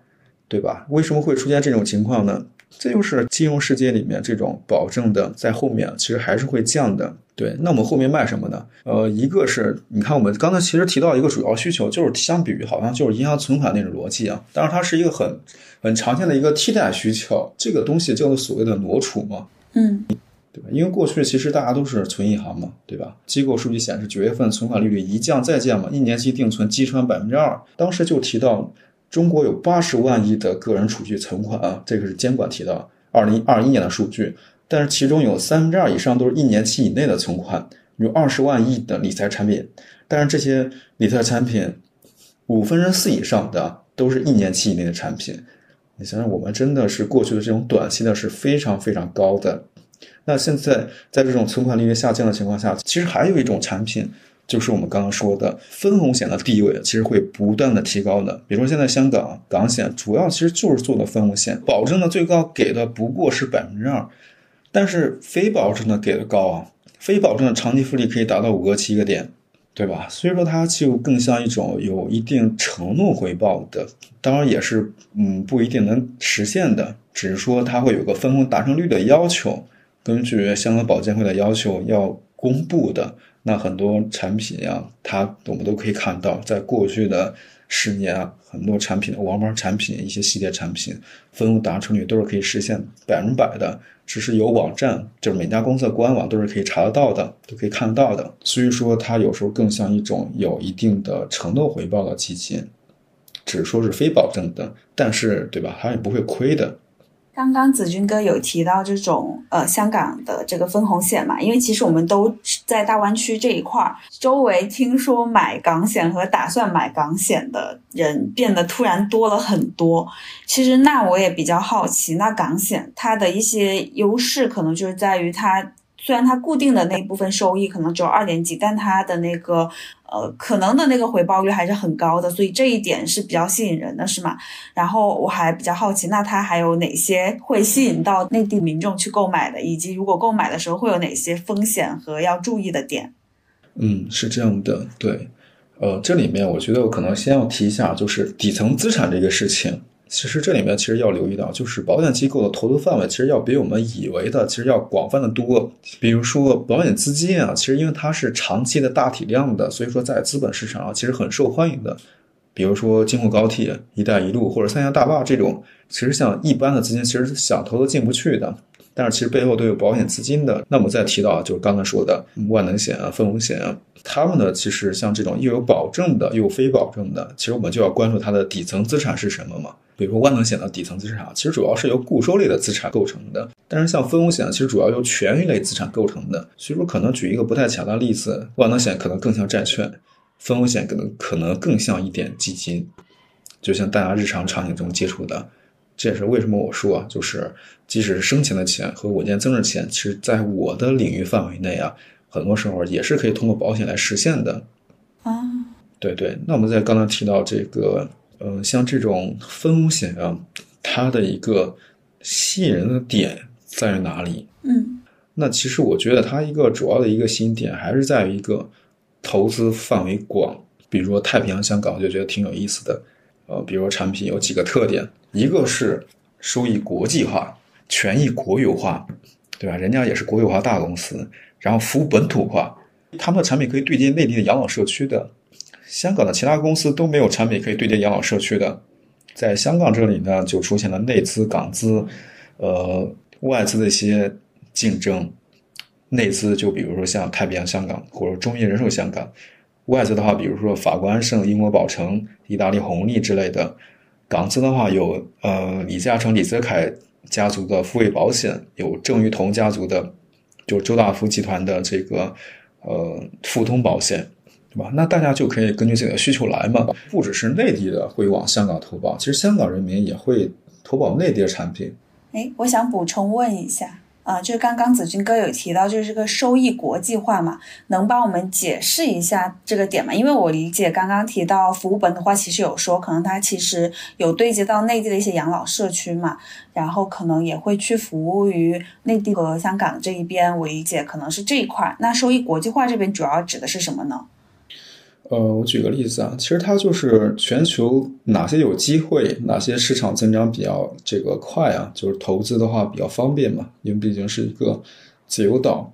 对吧？为什么会出现这种情况呢？这就是金融世界里面这种保证的，在后面其实还是会降的。对，那我们后面卖什么呢？呃，一个是你看，我们刚才其实提到一个主要需求，就是相比于好像就是银行存款那种逻辑啊，当然它是一个很很常见的一个替代需求。这个东西叫做所谓的挪储嘛，嗯，对吧？因为过去其实大家都是存银行嘛，对吧？机构数据显示，九月份存款利率一降再降嘛，一年期定存击穿百分之二，当时就提到。中国有八十万亿的个人储蓄存款啊，这个是监管提到，二零二一年的数据。但是其中有三分之二以上都是一年期以内的存款，有二十万亿的理财产品，但是这些理财产品五分之四以上的都是一年期以内的产品。你想想，我们真的是过去的这种短期的是非常非常高的。那现在在这种存款利率下降的情况下，其实还有一种产品，就是我们刚刚说的分红险的地位，其实会不断的提高的。比如说现在香港港险主要其实就是做的分红险，保证的最高给的不过是百分之二，但是非保证的给的高啊，非保证的长期复利可以达到五个七个点。对吧？所以说它就更像一种有一定承诺回报的，当然也是嗯不一定能实现的，只是说它会有个分红达成率的要求，根据香港保监会的要求要公布的。那很多产品呀，它我们都可以看到，在过去的十年啊，很多产品的王牌产品一些系列产品分红达成率都是可以实现百分百的。只是有网站，就是每家公司的官网都是可以查得到的，都可以看得到的。所以说，它有时候更像一种有一定的承诺回报的基金，只说是非保证的，但是对吧？它也不会亏的。刚刚子君哥有提到这种呃香港的这个分红险嘛，因为其实我们都在大湾区这一块儿，周围听说买港险和打算买港险的人变得突然多了很多。其实那我也比较好奇，那港险它的一些优势可能就是在于它。虽然它固定的那部分收益可能只有二点几，但它的那个呃可能的那个回报率还是很高的，所以这一点是比较吸引人的，是吗？然后我还比较好奇，那它还有哪些会吸引到内地民众去购买的，以及如果购买的时候会有哪些风险和要注意的点？嗯，是这样的，对，呃，这里面我觉得我可能先要提一下，就是底层资产这个事情。其实这里面其实要留意到，就是保险机构的投资范围其实要比我们以为的其实要广泛的多。比如说保险资金啊，其实因为它是长期的大体量的，所以说在资本市场上其实很受欢迎的。比如说京沪高铁、一带一路或者三峡大坝这种，其实像一般的资金其实想投都进不去的。但是其实背后都有保险资金的。那我们再提到就是刚才说的万能险啊、分红险啊，他们呢其实像这种又有保证的又有非保证的，其实我们就要关注它的底层资产是什么嘛。比如说万能险的底层资产其实主要是由固收类的资产构成的，但是像分红险其实主要由权益类资产构成的。所以说，可能举一个不太恰当的例子，万能险可能更像债券，分红险可能可能更像一点基金，就像大家日常场景中接触的。这也是为什么我说，就是即使是生钱的钱和稳健增值钱，其实在我的领域范围内啊，很多时候也是可以通过保险来实现的。啊，对对。那我们在刚才提到这个。嗯，像这种分红险啊，它的一个吸引人的点在于哪里？嗯，那其实我觉得它一个主要的一个吸引点还是在于一个投资范围广。比如说太平洋香港，我就觉得挺有意思的。呃，比如说产品有几个特点，一个是收益国际化，权益国有化，对吧？人家也是国有化大公司，然后服务本土化，他们的产品可以对接内地的养老社区的。香港的其他公司都没有产品可以对接养老社区的，在香港这里呢，就出现了内资、港资，呃，外资的一些竞争。内资就比如说像太平洋香港或者中业人寿香港，外资的话，比如说法国安盛、英国宝诚、意大利红利之类的。港资的话有呃李嘉诚、李泽楷家族的富卫保险，有郑裕彤家族的，就周大福集团的这个呃富通保险。对吧？那大家就可以根据自己的需求来嘛。不只是内地的会往香港投保，其实香港人民也会投保内地的产品。哎，我想补充问一下啊，就是刚刚子君哥有提到，就是这个收益国际化嘛，能帮我们解释一下这个点吗？因为我理解刚刚提到服务本的话，其实有说可能它其实有对接到内地的一些养老社区嘛，然后可能也会去服务于内地和香港这一边。我理解可能是这一块。那收益国际化这边主要指的是什么呢？呃，我举个例子啊，其实它就是全球哪些有机会，哪些市场增长比较这个快啊，就是投资的话比较方便嘛，因为毕竟是一个自由岛。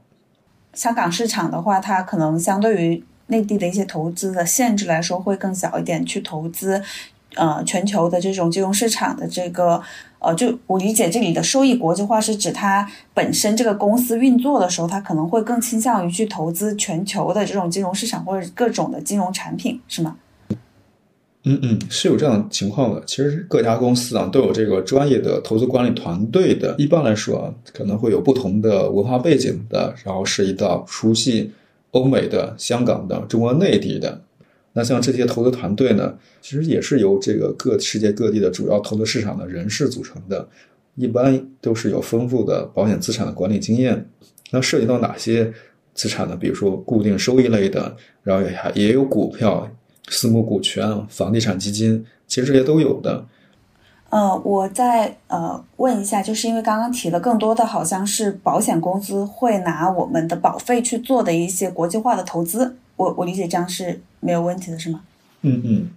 香港市场的话，它可能相对于内地的一些投资的限制来说会更小一点，去投资呃全球的这种金融市场的这个。呃，就我理解，这里的收益国际化是指它本身这个公司运作的时候，它可能会更倾向于去投资全球的这种金融市场或者各种的金融产品，是吗？嗯嗯，是有这样的情况的。其实各家公司啊都有这个专业的投资管理团队的。一般来说啊，可能会有不同的文化背景的，然后涉及到熟悉欧美的、香港的、中国内地的。那像这些投资团队呢，其实也是由这个各世界各地的主要投资市场的人士组成的，一般都是有丰富的保险资产的管理经验。那涉及到哪些资产呢？比如说固定收益类的，然后也还也有股票。私募股权、房地产基金，其实这些都有的。呃，我再呃问一下，就是因为刚刚提的更多的好像是保险公司会拿我们的保费去做的一些国际化的投资，我我理解这样是没有问题的，是吗？嗯嗯。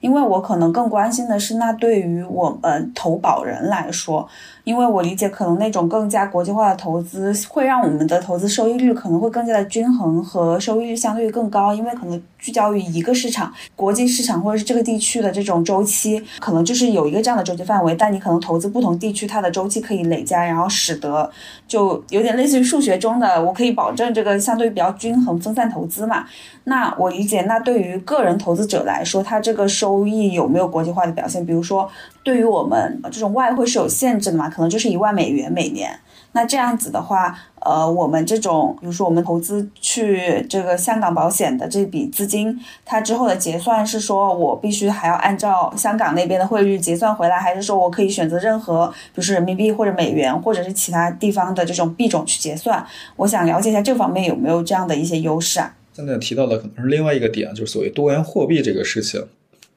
因为我可能更关心的是，那对于我们投保人来说，因为我理解可能那种更加国际化的投资会让我们的投资收益率可能会更加的均衡和收益率相对于更高，因为可能聚焦于一个市场，国际市场或者是这个地区的这种周期，可能就是有一个这样的周期范围，但你可能投资不同地区，它的周期可以累加，然后使得就有点类似于数学中的，我可以保证这个相对比较均衡分散投资嘛。那我理解，那对于个人投资者来说，他这个收益有没有国际化的表现？比如说，对于我们这种外汇是有限制的嘛？可能就是一万美元每年。那这样子的话，呃，我们这种，比如说我们投资去这个香港保险的这笔资金，它之后的结算是说我必须还要按照香港那边的汇率结算回来，还是说我可以选择任何，比如说人民币或者美元或者是其他地方的这种币种去结算？我想了解一下这方面有没有这样的一些优势啊？现在提到的可能是另外一个点，就是所谓多元货币这个事情。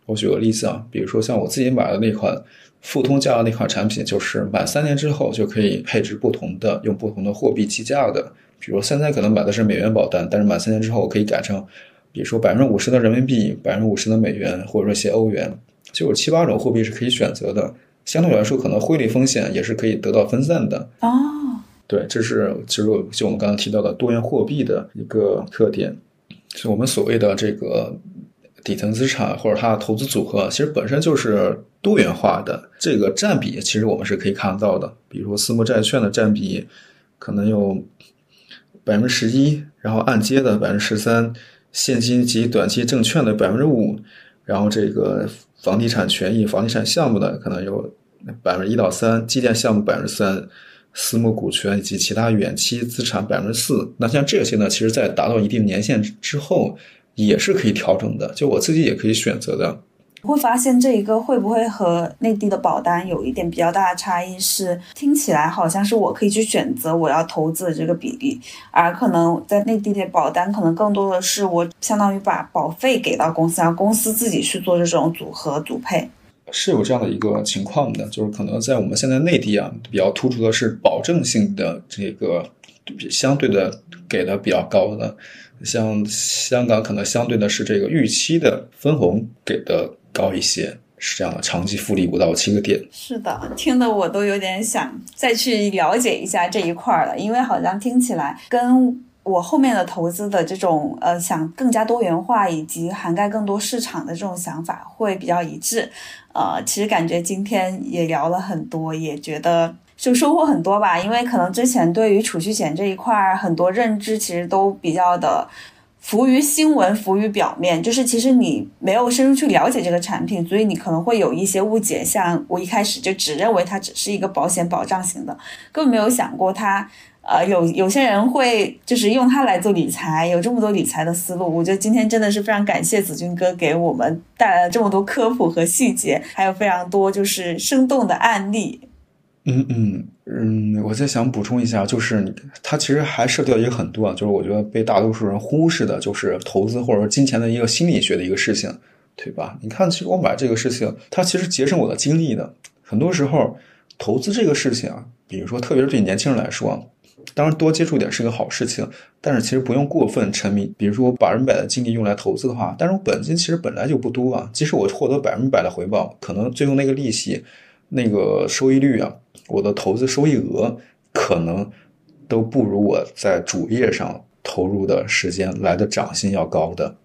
我举个例子啊，比如说像我自己买的那款富通家的那款产品，就是满三年之后就可以配置不同的用不同的货币计价的。比如现在可能买的是美元保单，但是满三年之后我可以改成，比如说百分之五十的人民币，百分之五十的美元，或者说一些欧元，就有七八种货币是可以选择的。相对来说，可能汇率风险也是可以得到分散的。哦，对，这是其实就我们刚刚提到的多元货币的一个特点，是我们所谓的这个。底层资产或者它的投资组合，其实本身就是多元化的。这个占比其实我们是可以看得到的，比如说私募债券的占比可能有百分之十一，然后按揭的百分之十三，现金及短期证券的百分之五，然后这个房地产权益、房地产项目的可能有百分之一到三，基建项目百分之三，私募股权以及其他远期资产百分之四。那像这些呢，其实在达到一定年限之后。也是可以调整的，就我自己也可以选择的。会发现这一个会不会和内地的保单有一点比较大的差异？是听起来好像是我可以去选择我要投资的这个比例，而可能在内地的保单可能更多的是我相当于把保费给到公司，让公司自己去做这种组合组配。是有这样的一个情况的，就是可能在我们现在内地啊，比较突出的是保证性的这个相对的给的比较高的。像香港可能相对的是这个预期的分红给的高一些，是这样的，长期复利五到七个点。是的，听得我都有点想再去了解一下这一块了，因为好像听起来跟我后面的投资的这种呃想更加多元化以及涵盖更多市场的这种想法会比较一致。呃，其实感觉今天也聊了很多，也觉得。就收获很多吧，因为可能之前对于储蓄险这一块儿很多认知其实都比较的浮于新闻、浮于表面，就是其实你没有深入去了解这个产品，所以你可能会有一些误解。像我一开始就只认为它只是一个保险保障型的，根本没有想过它，呃，有有些人会就是用它来做理财，有这么多理财的思路。我觉得今天真的是非常感谢子君哥给我们带来了这么多科普和细节，还有非常多就是生动的案例。嗯嗯嗯，我在想补充一下，就是它其实还涉及到一个很多啊，就是我觉得被大多数人忽视的，就是投资或者说金钱的一个心理学的一个事情，对吧？你看，其实我买这个事情，它其实节省我的精力的。很多时候，投资这个事情啊，比如说，特别是对年轻人来说，当然多接触点是个好事情，但是其实不用过分沉迷。比如说，我百分百的精力用来投资的话，但是我本金其实本来就不多啊，即使我获得百分百的回报，可能最后那个利息、那个收益率啊。我的投资收益额可能都不如我在主业上投入的时间来的涨薪要高的，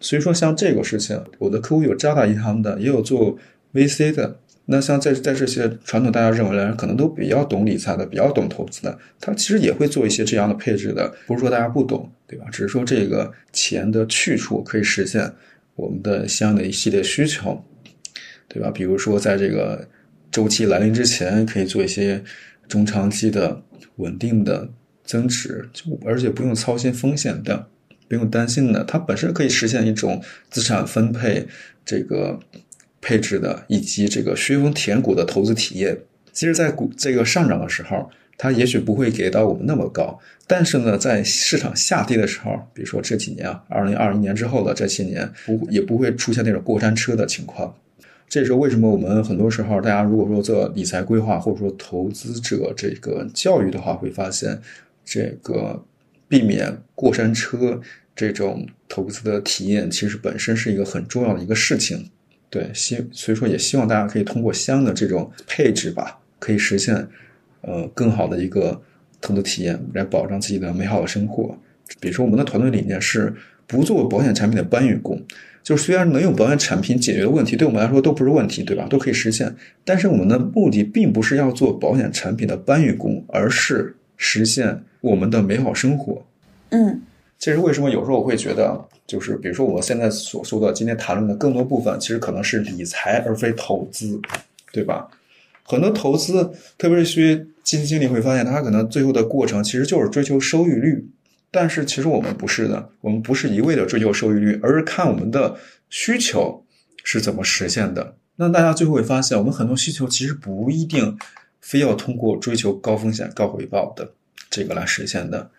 所以说像这个事情，我的客户有渣打银行的，也有做 VC 的。那像在在这些传统大家认为的人，可能都比较懂理财的，比较懂投资的，他其实也会做一些这样的配置的。不是说大家不懂，对吧？只是说这个钱的去处可以实现，我们的相应的一系列需求，对吧？比如说在这个周期来临之前，可以做一些中长期的稳定的增值，就而且不用操心风险的，不用担心的，它本身可以实现一种资产分配这个配置的，以及这个削峰填谷的投资体验。其实，在股这个上涨的时候，它也许不会给到我们那么高，但是呢，在市场下跌的时候，比如说这几年啊，二零二一年之后的这些年，不也不会出现那种过山车的情况。这时候，为什么我们很多时候大家如果说做理财规划或者说投资者这个教育的话，会发现这个避免过山车这种投资的体验，其实本身是一个很重要的一个事情。对，希所以说也希望大家可以通过相应的这种配置吧，可以实现。呃，更好的一个投资体验，来保障自己的美好的生活。比如说，我们的团队理念是不做保险产品的搬运工，就是虽然能用保险产品解决的问题，对我们来说都不是问题，对吧？都可以实现。但是我们的目的并不是要做保险产品的搬运工，而是实现我们的美好生活。嗯，其实为什么？有时候我会觉得，就是比如说我现在所说的今天谈论的更多部分，其实可能是理财而非投资，对吧？很多投资，特别是些基金经理会发现，他可能最后的过程其实就是追求收益率。但是其实我们不是的，我们不是一味的追求收益率，而是看我们的需求是怎么实现的。那大家最后会发现，我们很多需求其实不一定非要通过追求高风险高回报的这个来实现的。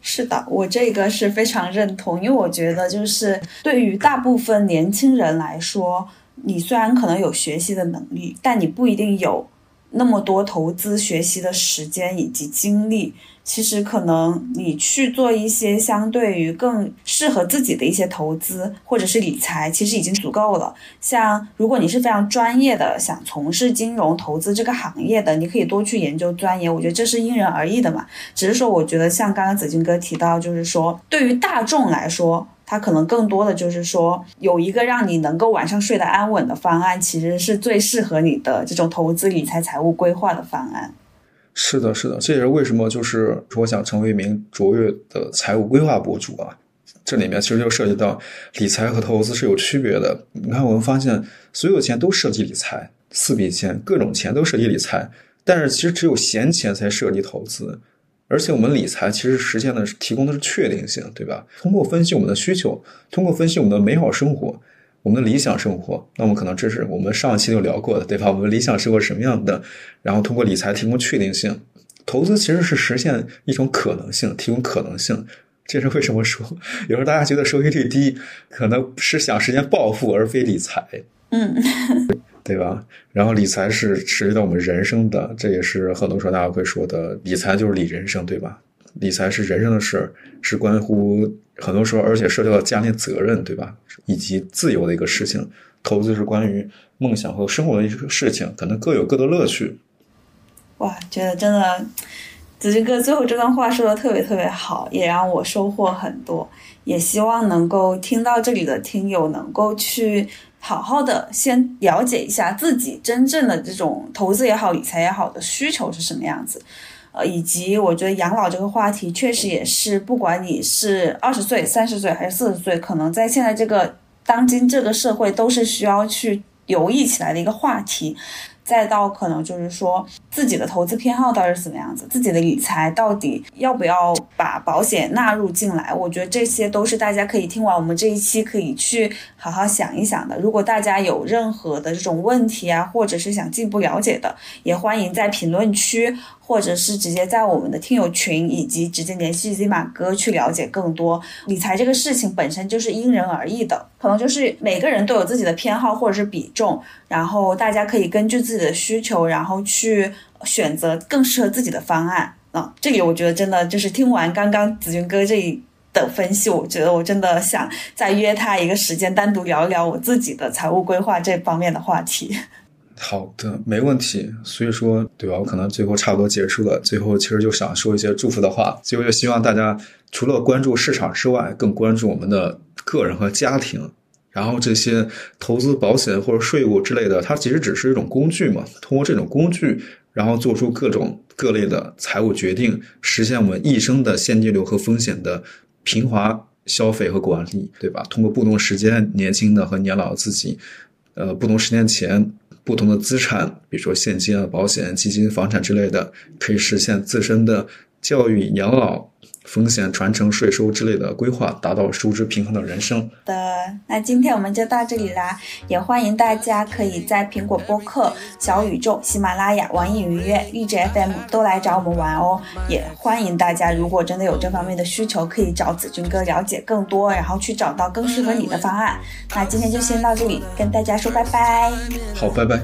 是的，我这个是非常认同，因为我觉得就是对于大部分年轻人来说。你虽然可能有学习的能力，但你不一定有那么多投资学习的时间以及精力。其实可能你去做一些相对于更适合自己的一些投资或者是理财，其实已经足够了。像如果你是非常专业的，想从事金融投资这个行业的，你可以多去研究钻研。我觉得这是因人而异的嘛。只是说，我觉得像刚刚子君哥提到，就是说对于大众来说。它可能更多的就是说，有一个让你能够晚上睡得安稳的方案，其实是最适合你的这种投资理财、财务规划的方案。是的，是的，这也是为什么就是我想成为一名卓越的财务规划博主啊。这里面其实就涉及到理财和投资是有区别的。你看，我们发现所有钱都涉及理财，四笔钱、各种钱都涉及理财，但是其实只有闲钱才涉及投资。而且我们理财其实实现的是提供的是确定性，对吧？通过分析我们的需求，通过分析我们的美好生活，我们的理想生活，那么可能这是我们上一期就聊过的，对吧？我们理想生活什么样的？然后通过理财提供确定性，投资其实是实现一种可能性，提供可能性。这是为什么说 <laughs> 有时候大家觉得收益率低，可能是想实现暴富而非理财。嗯。对吧？然后理财是涉及到我们人生的，这也是很多时候大家会说的，理财就是理人生，对吧？理财是人生的事儿，是关乎很多时候，而且涉及到家庭责任，对吧？以及自由的一个事情。投资是关于梦想和生活的一个事情，可能各有各的乐趣。哇，觉得真的，子君哥最后这段话说的特别特别好，也让我收获很多。也希望能够听到这里的听友能够去。好好的先了解一下自己真正的这种投资也好、理财也好的需求是什么样子，呃，以及我觉得养老这个话题确实也是，不管你是二十岁、三十岁还是四十岁，可能在现在这个当今这个社会都是需要去留意起来的一个话题。再到可能就是说自己的投资偏好到底是怎么样子，自己的理财到底要不要把保险纳入进来？我觉得这些都是大家可以听完我们这一期可以去好好想一想的。如果大家有任何的这种问题啊，或者是想进一步了解的，也欢迎在评论区。或者是直接在我们的听友群，以及直接联系 Z 马哥去了解更多理财这个事情本身就是因人而异的，可能就是每个人都有自己的偏好或者是比重，然后大家可以根据自己的需求，然后去选择更适合自己的方案啊。这里我觉得真的就是听完刚刚子君哥这一的分析，我觉得我真的想再约他一个时间，单独聊一聊我自己的财务规划这方面的话题。好的，没问题。所以说，对吧？我可能最后差不多结束了。最后，其实就想说一些祝福的话。最后，就希望大家除了关注市场之外，更关注我们的个人和家庭。然后，这些投资、保险或者税务之类的，它其实只是一种工具嘛。通过这种工具，然后做出各种各类的财务决定，实现我们一生的现金流和风险的平滑消费和管理，对吧？通过不同时间，年轻的和年老的自己，呃，不同时间前不同的资产，比如说现金啊、保险、基金、房产之类的，可以实现自身的教育、养老。风险传承、税收之类的规划，达到收支平衡的人生。的，那今天我们就到这里啦，也欢迎大家可以在苹果播客、小宇宙、喜马拉雅、网易云音乐、荔枝 FM 都来找我们玩哦。也欢迎大家，如果真的有这方面的需求，可以找子君哥了解更多，然后去找到更适合你的方案。那今天就先到这里，跟大家说拜拜。好，拜拜。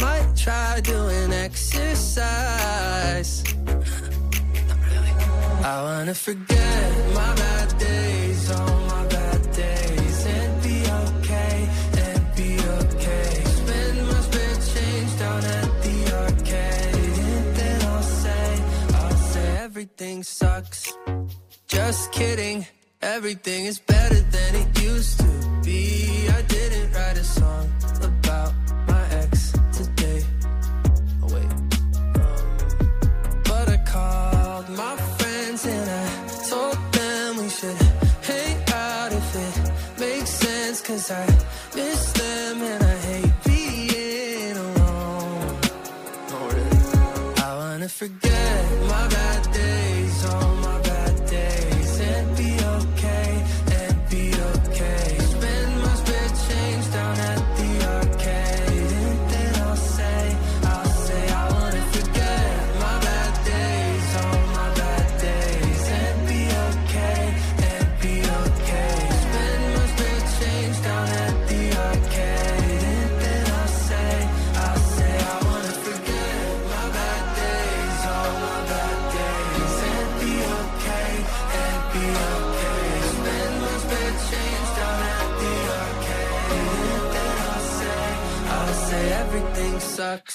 Might try doing exercise. I wanna forget my bad days, all my bad days, and be okay, and be okay. Spend my spare change down at the arcade, and then I'll say, I'll say everything sucks. Just kidding, everything is better than it used to be. I didn't write a song my friends and I told them we should hang out if it makes sense. Cause I miss them and sucks.